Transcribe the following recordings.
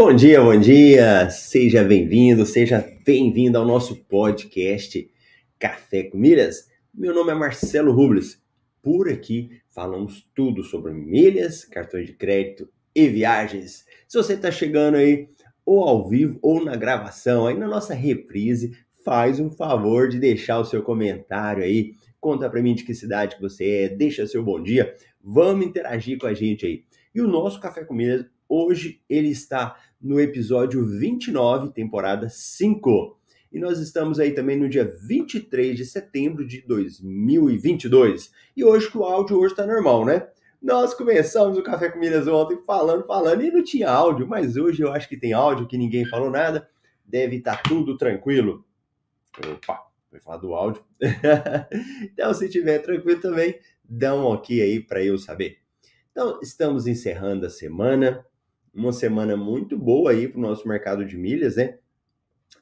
Bom dia, bom dia! Seja bem-vindo, seja bem-vindo ao nosso podcast Café com Milhas. Meu nome é Marcelo Rubles. Por aqui falamos tudo sobre milhas, cartões de crédito e viagens. Se você está chegando aí ou ao vivo ou na gravação, aí na nossa reprise, faz um favor de deixar o seu comentário aí. Conta para mim de que cidade que você é, deixa seu bom dia. Vamos interagir com a gente aí. E o nosso Café com Milhas Hoje ele está no episódio 29, temporada 5. E nós estamos aí também no dia 23 de setembro de 2022. E hoje que o áudio hoje está normal, né? Nós começamos o Café com Milhas ontem falando, falando, e não tinha áudio, mas hoje eu acho que tem áudio, que ninguém falou nada. Deve estar tá tudo tranquilo. Opa, foi falar do áudio. então, se tiver tranquilo também, dá um ok aí para eu saber. Então, estamos encerrando a semana uma semana muito boa aí para o nosso mercado de milhas, né?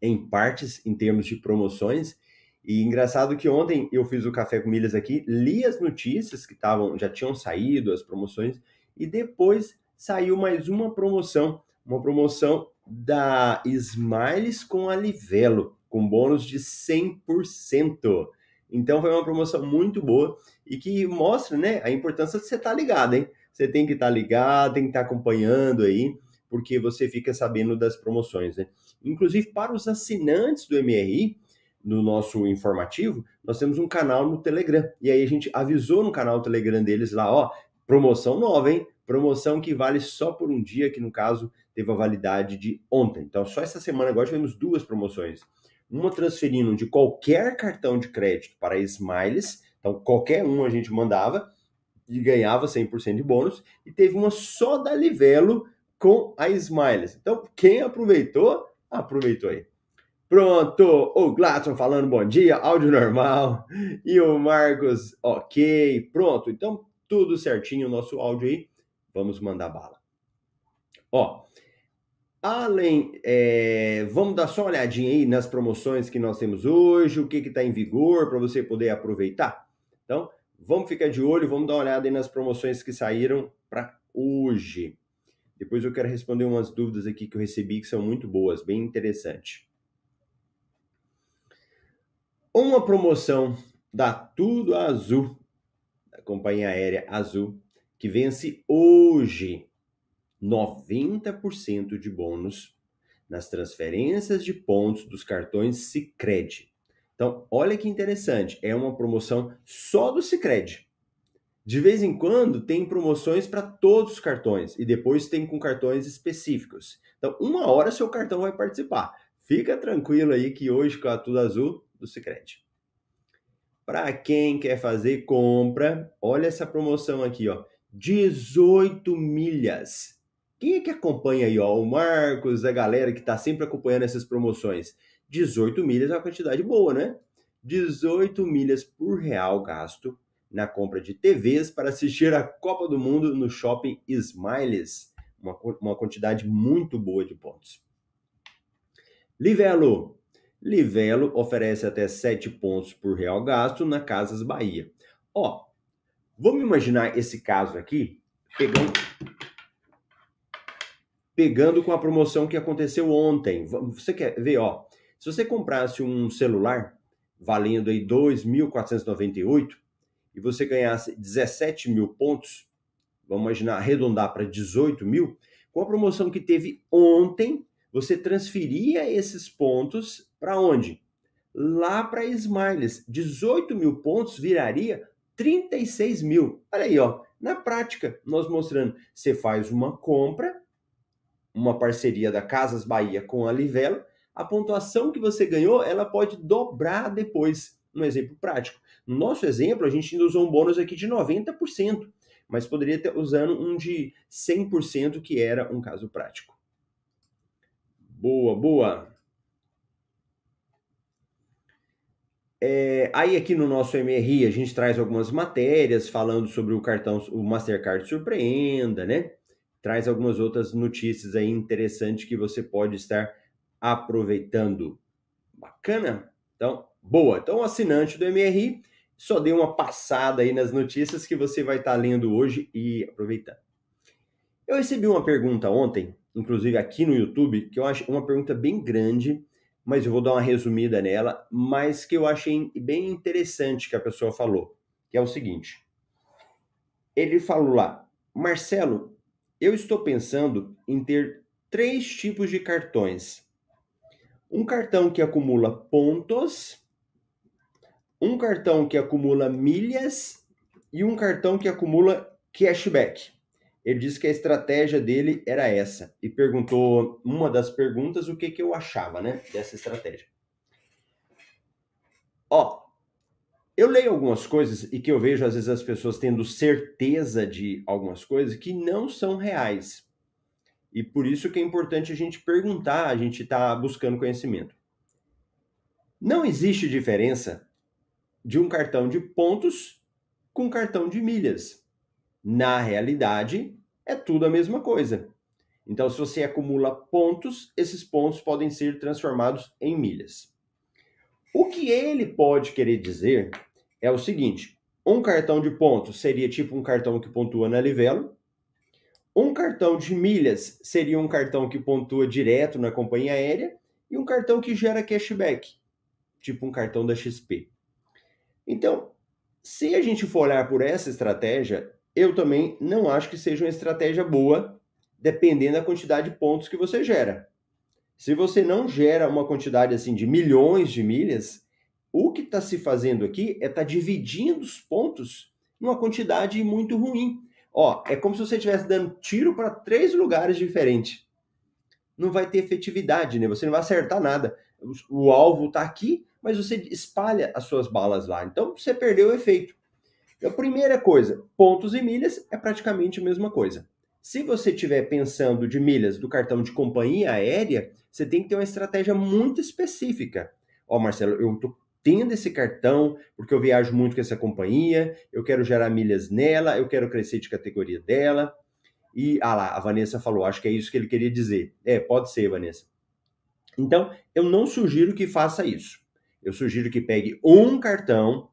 Em partes, em termos de promoções. E engraçado que ontem eu fiz o café com milhas aqui, li as notícias que estavam, já tinham saído, as promoções, e depois saiu mais uma promoção, uma promoção da Smiles com a Livelo, com bônus de 100%. Então foi uma promoção muito boa e que mostra, né, a importância de você estar tá ligado, hein? Você tem que estar tá ligado, tem que estar tá acompanhando aí, porque você fica sabendo das promoções, né? Inclusive, para os assinantes do MRI, no nosso informativo, nós temos um canal no Telegram. E aí a gente avisou no canal Telegram deles lá, ó, promoção nova, hein? Promoção que vale só por um dia, que no caso teve a validade de ontem. Então, só essa semana agora tivemos duas promoções. Uma transferindo de qualquer cartão de crédito para Smiles, então qualquer um a gente mandava, e ganhava 100% de bônus, e teve uma só da Livelo com a Smiles. Então, quem aproveitou, aproveitou aí. Pronto, o Gladson falando bom dia, áudio normal, e o Marcos, ok, pronto. Então, tudo certinho o nosso áudio aí, vamos mandar bala. Ó, além, é, vamos dar só uma olhadinha aí nas promoções que nós temos hoje, o que está em vigor para você poder aproveitar. Então, Vamos ficar de olho, vamos dar uma olhada aí nas promoções que saíram para hoje. Depois eu quero responder umas dúvidas aqui que eu recebi que são muito boas, bem interessante. Uma promoção da Tudo Azul, da companhia aérea Azul, que vence hoje 90% de bônus nas transferências de pontos dos cartões Sicredi. Então, olha que interessante, é uma promoção só do Sicredi. De vez em quando tem promoções para todos os cartões e depois tem com cartões específicos. Então, uma hora seu cartão vai participar. Fica tranquilo aí que hoje com a Tudo Azul do Sicredi. Para quem quer fazer compra, olha essa promoção aqui, ó. 18 milhas. Quem é que acompanha aí, ó? O Marcos, a galera que está sempre acompanhando essas promoções. 18 milhas é uma quantidade boa, né? 18 milhas por real gasto na compra de TVs para assistir a Copa do Mundo no shopping Smiles. Uma, uma quantidade muito boa de pontos. Livelo. Livelo oferece até 7 pontos por real gasto na Casas Bahia. Ó, vamos imaginar esse caso aqui, pegando, pegando com a promoção que aconteceu ontem. Você quer ver, ó, se você comprasse um celular valendo aí 2.498 e você ganhasse 17 mil pontos, vamos imaginar arredondar para 18 mil, com a promoção que teve ontem, você transferia esses pontos para onde? lá para Smiles. 18 mil pontos viraria 36 mil. Olha aí, ó. Na prática, nós mostrando, você faz uma compra, uma parceria da Casas Bahia com a Livelo, a pontuação que você ganhou, ela pode dobrar depois. Um exemplo prático. No nosso exemplo, a gente usou um bônus aqui de 90%, mas poderia estar usando um de 100%, que era um caso prático. Boa, boa. É, aí aqui no nosso MRI a gente traz algumas matérias falando sobre o cartão, o Mastercard Surpreenda, né? Traz algumas outras notícias aí interessantes que você pode estar aproveitando. Bacana? Então, boa. Então, assinante do MRI só dê uma passada aí nas notícias que você vai estar lendo hoje e aproveitando. Eu recebi uma pergunta ontem, inclusive aqui no YouTube, que eu acho uma pergunta bem grande mas eu vou dar uma resumida nela, mas que eu achei bem interessante que a pessoa falou, que é o seguinte. Ele falou lá, Marcelo, eu estou pensando em ter três tipos de cartões. Um cartão que acumula pontos, um cartão que acumula milhas e um cartão que acumula cashback. Ele disse que a estratégia dele era essa e perguntou uma das perguntas o que, que eu achava, né, dessa estratégia. Ó, eu leio algumas coisas e que eu vejo às vezes as pessoas tendo certeza de algumas coisas que não são reais. E por isso que é importante a gente perguntar, a gente está buscando conhecimento. Não existe diferença de um cartão de pontos com um cartão de milhas. Na realidade, é tudo a mesma coisa. Então, se você acumula pontos, esses pontos podem ser transformados em milhas. O que ele pode querer dizer é o seguinte: um cartão de pontos seria tipo um cartão que pontua na Livelo. Um cartão de milhas seria um cartão que pontua direto na companhia aérea. E um cartão que gera cashback, tipo um cartão da XP. Então, se a gente for olhar por essa estratégia, eu também não acho que seja uma estratégia boa, dependendo da quantidade de pontos que você gera. Se você não gera uma quantidade assim de milhões de milhas, o que está se fazendo aqui é estar tá dividindo os pontos numa quantidade muito ruim. Ó, é como se você estivesse dando tiro para três lugares diferentes. Não vai ter efetividade, né? Você não vai acertar nada. O, o alvo está aqui, mas você espalha as suas balas lá. Então você perdeu o efeito. A primeira coisa, pontos e milhas é praticamente a mesma coisa. Se você estiver pensando de milhas do cartão de companhia aérea, você tem que ter uma estratégia muito específica. Ó, Marcelo, eu estou tendo esse cartão porque eu viajo muito com essa companhia, eu quero gerar milhas nela, eu quero crescer de categoria dela. E, ah lá, a Vanessa falou, acho que é isso que ele queria dizer. É, pode ser, Vanessa. Então, eu não sugiro que faça isso. Eu sugiro que pegue um cartão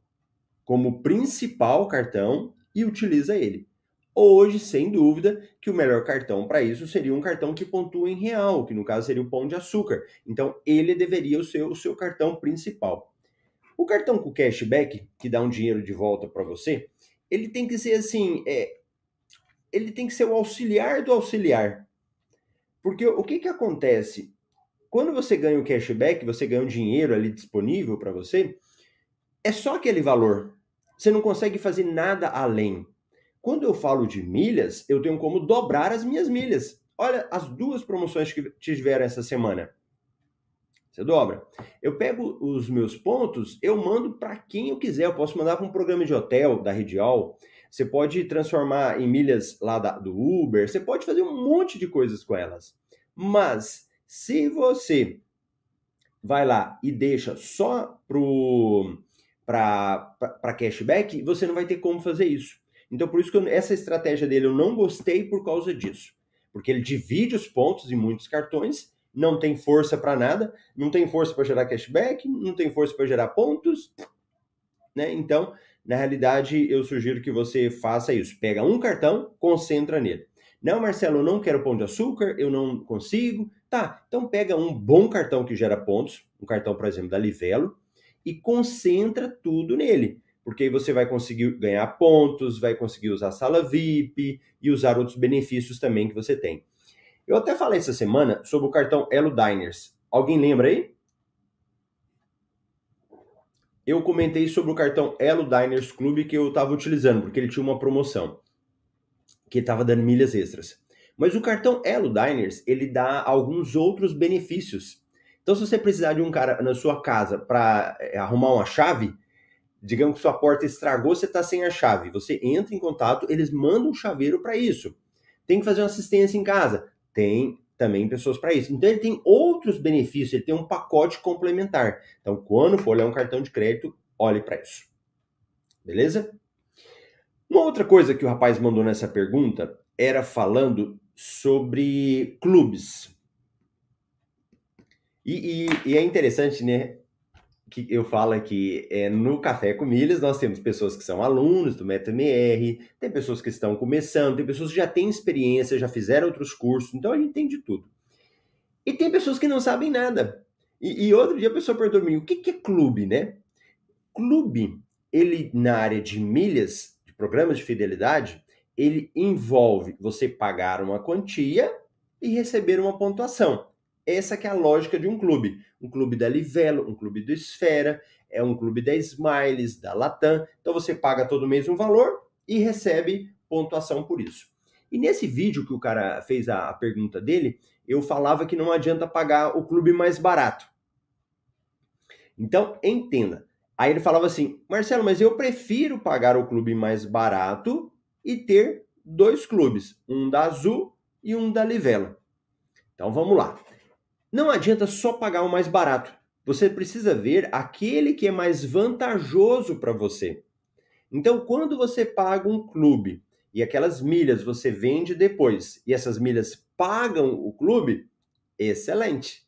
como principal cartão e utiliza ele. Hoje, sem dúvida, que o melhor cartão para isso seria um cartão que pontua em real, que no caso seria o pão de açúcar. Então, ele deveria ser o seu cartão principal. O cartão com cashback, que dá um dinheiro de volta para você, ele tem que ser assim, é, ele tem que ser o auxiliar do auxiliar. Porque o que, que acontece? Quando você ganha o cashback, você ganha um dinheiro ali disponível para você, é só aquele valor. Você não consegue fazer nada além. Quando eu falo de milhas, eu tenho como dobrar as minhas milhas. Olha as duas promoções que tiveram essa semana. Você dobra. Eu pego os meus pontos, eu mando para quem eu quiser. Eu posso mandar para um programa de hotel da Redial. Você pode transformar em milhas lá da, do Uber. Você pode fazer um monte de coisas com elas. Mas se você vai lá e deixa só para cashback, você não vai ter como fazer isso. Então, por isso que eu, essa estratégia dele eu não gostei por causa disso. Porque ele divide os pontos em muitos cartões, não tem força para nada, não tem força para gerar cashback, não tem força para gerar pontos. Né? Então, na realidade, eu sugiro que você faça isso. Pega um cartão, concentra nele. Não, Marcelo, eu não quero pão de açúcar, eu não consigo. Tá, então pega um bom cartão que gera pontos, um cartão, por exemplo, da Livelo, e concentra tudo nele. Porque aí você vai conseguir ganhar pontos, vai conseguir usar sala VIP e usar outros benefícios também que você tem. Eu até falei essa semana sobre o cartão Elo Diners. Alguém lembra aí? eu comentei sobre o cartão Elo Diners Club que eu estava utilizando, porque ele tinha uma promoção que estava dando milhas extras. Mas o cartão Elo Diners, ele dá alguns outros benefícios. Então, se você precisar de um cara na sua casa para é, arrumar uma chave, digamos que sua porta estragou, você está sem a chave, você entra em contato, eles mandam um chaveiro para isso. Tem que fazer uma assistência em casa, tem também pessoas para isso. Então, ele tem outros benefícios, ele tem um pacote complementar. Então, quando for olhar um cartão de crédito, olhe para isso. Beleza? Uma outra coisa que o rapaz mandou nessa pergunta era falando sobre clubes. E, e, e, é interessante, né? Que eu falo que é, no Café com Milhas nós temos pessoas que são alunos do MetaMR, tem pessoas que estão começando, tem pessoas que já têm experiência, já fizeram outros cursos, então a gente tem de tudo. E tem pessoas que não sabem nada. E, e outro dia a pessoa perguntou mim, o que, que é clube, né? Clube, ele na área de milhas, de programas de fidelidade, ele envolve você pagar uma quantia e receber uma pontuação. Essa que é a lógica de um clube. Um clube da Livelo, um clube do Esfera, é um clube da Smiles, da Latam. Então você paga todo mês um valor e recebe pontuação por isso. E nesse vídeo que o cara fez a pergunta dele, eu falava que não adianta pagar o clube mais barato. Então, entenda. Aí ele falava assim: Marcelo, mas eu prefiro pagar o clube mais barato e ter dois clubes, um da Azul e um da Livelo. Então vamos lá. Não adianta só pagar o mais barato. Você precisa ver aquele que é mais vantajoso para você. Então, quando você paga um clube e aquelas milhas você vende depois e essas milhas pagam o clube, excelente.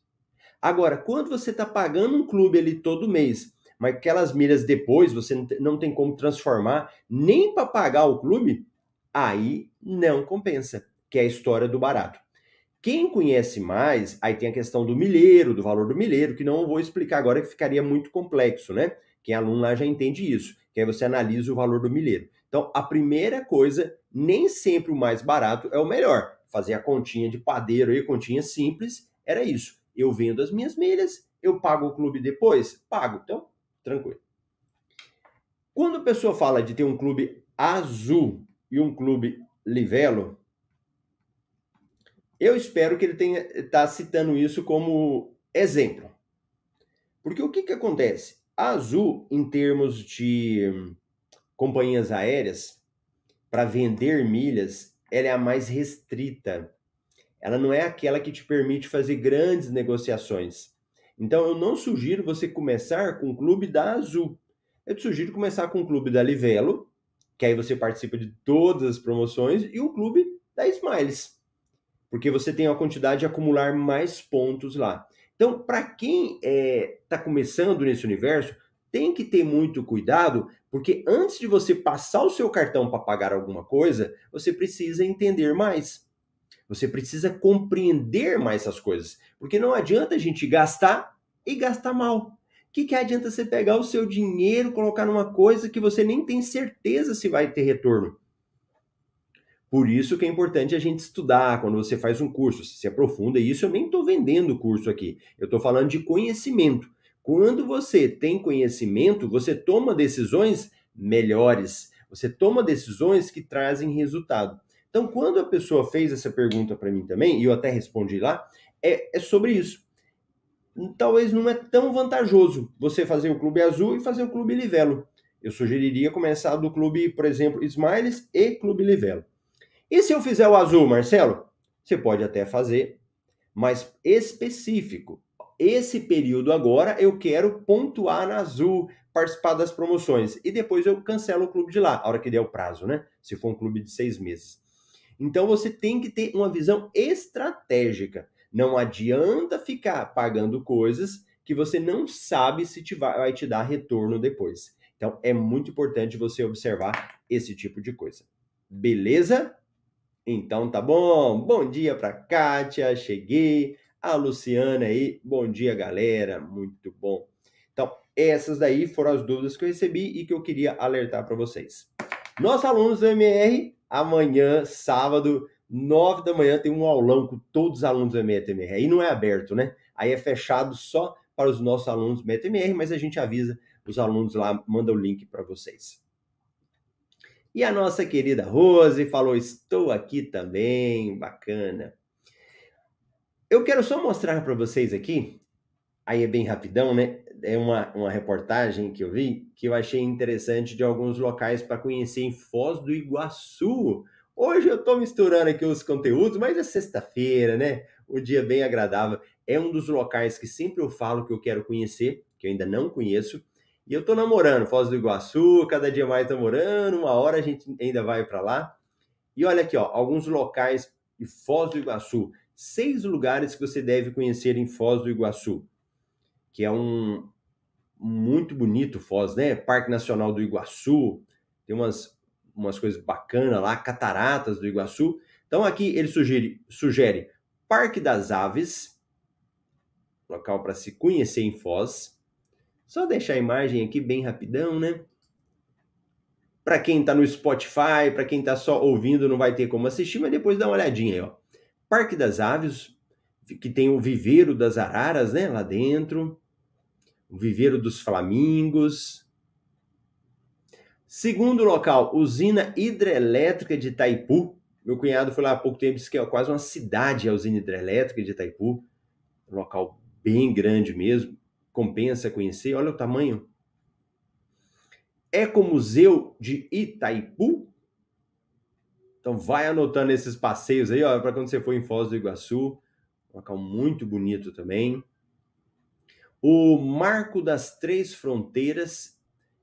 Agora, quando você está pagando um clube ali todo mês, mas aquelas milhas depois você não tem como transformar nem para pagar o clube, aí não compensa, que é a história do barato. Quem conhece mais, aí tem a questão do milheiro, do valor do milheiro, que não vou explicar agora, que ficaria muito complexo, né? Quem é aluno lá já entende isso, que aí você analisa o valor do milheiro. Então, a primeira coisa, nem sempre o mais barato é o melhor. Fazer a continha de padeiro aí, continha simples, era isso. Eu vendo as minhas milhas, eu pago o clube depois? Pago. Então, tranquilo. Quando a pessoa fala de ter um clube azul e um clube Livelo, eu espero que ele tenha está citando isso como exemplo. Porque o que, que acontece? A Azul, em termos de companhias aéreas, para vender milhas, ela é a mais restrita. Ela não é aquela que te permite fazer grandes negociações. Então, eu não sugiro você começar com o clube da Azul. Eu te sugiro começar com o clube da Livelo, que aí você participa de todas as promoções, e o clube da Smiles, porque você tem a quantidade de acumular mais pontos lá. Então, para quem está é, tá começando nesse universo, tem que ter muito cuidado, porque antes de você passar o seu cartão para pagar alguma coisa, você precisa entender mais. Você precisa compreender mais essas coisas. Porque não adianta a gente gastar e gastar mal que, que adianta você pegar o seu dinheiro, colocar numa coisa que você nem tem certeza se vai ter retorno? Por isso que é importante a gente estudar quando você faz um curso, se aprofunda. E isso eu nem estou vendendo o curso aqui, eu estou falando de conhecimento. Quando você tem conhecimento, você toma decisões melhores, você toma decisões que trazem resultado. Então, quando a pessoa fez essa pergunta para mim também, e eu até respondi lá, é, é sobre isso talvez não é tão vantajoso você fazer o clube azul e fazer o clube livelo. Eu sugeriria começar do clube, por exemplo, Smiles e clube livelo. E se eu fizer o azul, Marcelo? Você pode até fazer, mas específico. Esse período agora eu quero pontuar na azul, participar das promoções. E depois eu cancelo o clube de lá, a hora que der o prazo, né? Se for um clube de seis meses. Então você tem que ter uma visão estratégica. Não adianta ficar pagando coisas que você não sabe se te vai, vai te dar retorno depois. Então é muito importante você observar esse tipo de coisa. Beleza? Então tá bom. Bom dia para Kátia, cheguei. A Luciana aí, bom dia galera, muito bom. Então, essas daí foram as dúvidas que eu recebi e que eu queria alertar para vocês. Nossos alunos do MR, amanhã, sábado, 9 da manhã tem um aulão com todos os alunos do METMR. Aí não é aberto, né? Aí é fechado só para os nossos alunos do METMR, mas a gente avisa os alunos lá mandam o link para vocês. E a nossa querida Rose falou: Estou aqui também, bacana. Eu quero só mostrar para vocês aqui, aí é bem rapidão, né? É uma, uma reportagem que eu vi que eu achei interessante de alguns locais para conhecer em Foz do Iguaçu. Hoje eu estou misturando aqui os conteúdos, mas é sexta-feira, né? O dia bem agradável. É um dos locais que sempre eu falo que eu quero conhecer, que eu ainda não conheço. E eu tô namorando Foz do Iguaçu, cada dia mais namorando, uma hora a gente ainda vai para lá. E olha aqui, ó, alguns locais de Foz do Iguaçu. Seis lugares que você deve conhecer em Foz do Iguaçu, que é um muito bonito Foz, né? Parque Nacional do Iguaçu, tem umas, umas coisas bacanas lá, cataratas do Iguaçu. Então aqui ele sugere, sugere Parque das Aves, local para se conhecer em Foz. Só deixar a imagem aqui bem rapidão, né? Para quem está no Spotify, para quem está só ouvindo, não vai ter como assistir, mas depois dá uma olhadinha aí, ó. Parque das Aves, que tem o viveiro das araras, né, lá dentro. O viveiro dos flamingos. Segundo local, usina hidrelétrica de Itaipu. Meu cunhado foi lá há pouco tempo, disse que é quase uma cidade a usina hidrelétrica de Itaipu. Um local bem grande mesmo compensa conhecer. Olha o tamanho. Ecomuseu de Itaipu. Então vai anotando esses passeios aí, ó, para quando você for em Foz do Iguaçu. Um local muito bonito também. O Marco das Três Fronteiras,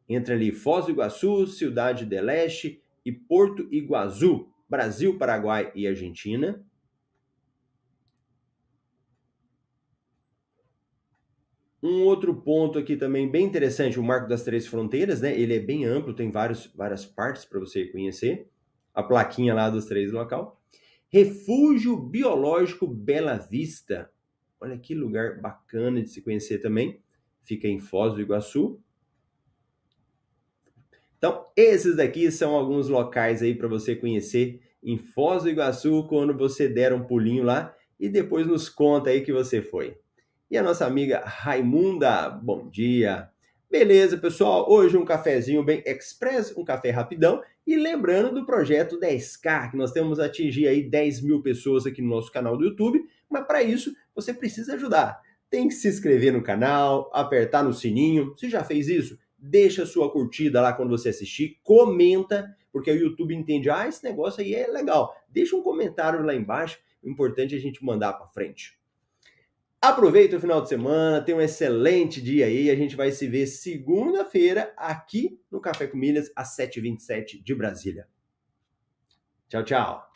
entre ali Foz do Iguaçu, Cidade de Leste e Porto Iguaçu, Brasil, Paraguai e Argentina. Um outro ponto aqui também bem interessante, o Marco das Três Fronteiras, né? Ele é bem amplo, tem vários, várias partes para você conhecer. A plaquinha lá dos três local. Refúgio Biológico Bela Vista. Olha que lugar bacana de se conhecer também. Fica em Foz do Iguaçu. Então, esses daqui são alguns locais aí para você conhecer em Foz do Iguaçu quando você der um pulinho lá e depois nos conta aí que você foi e a nossa amiga Raimunda. Bom dia. Beleza, pessoal? Hoje um cafezinho bem express, um café rapidão. E lembrando do projeto 10K, que nós temos atingir aí 10 mil pessoas aqui no nosso canal do YouTube. Mas para isso, você precisa ajudar. Tem que se inscrever no canal, apertar no sininho. Se já fez isso, deixa sua curtida lá quando você assistir, comenta, porque o YouTube entende, ah, esse negócio aí é legal. Deixa um comentário lá embaixo, o importante é a gente mandar para frente. Aproveita o final de semana, tenha um excelente dia aí. A gente vai se ver segunda-feira aqui no Café com Milhas, às 7h27 de Brasília. Tchau, tchau.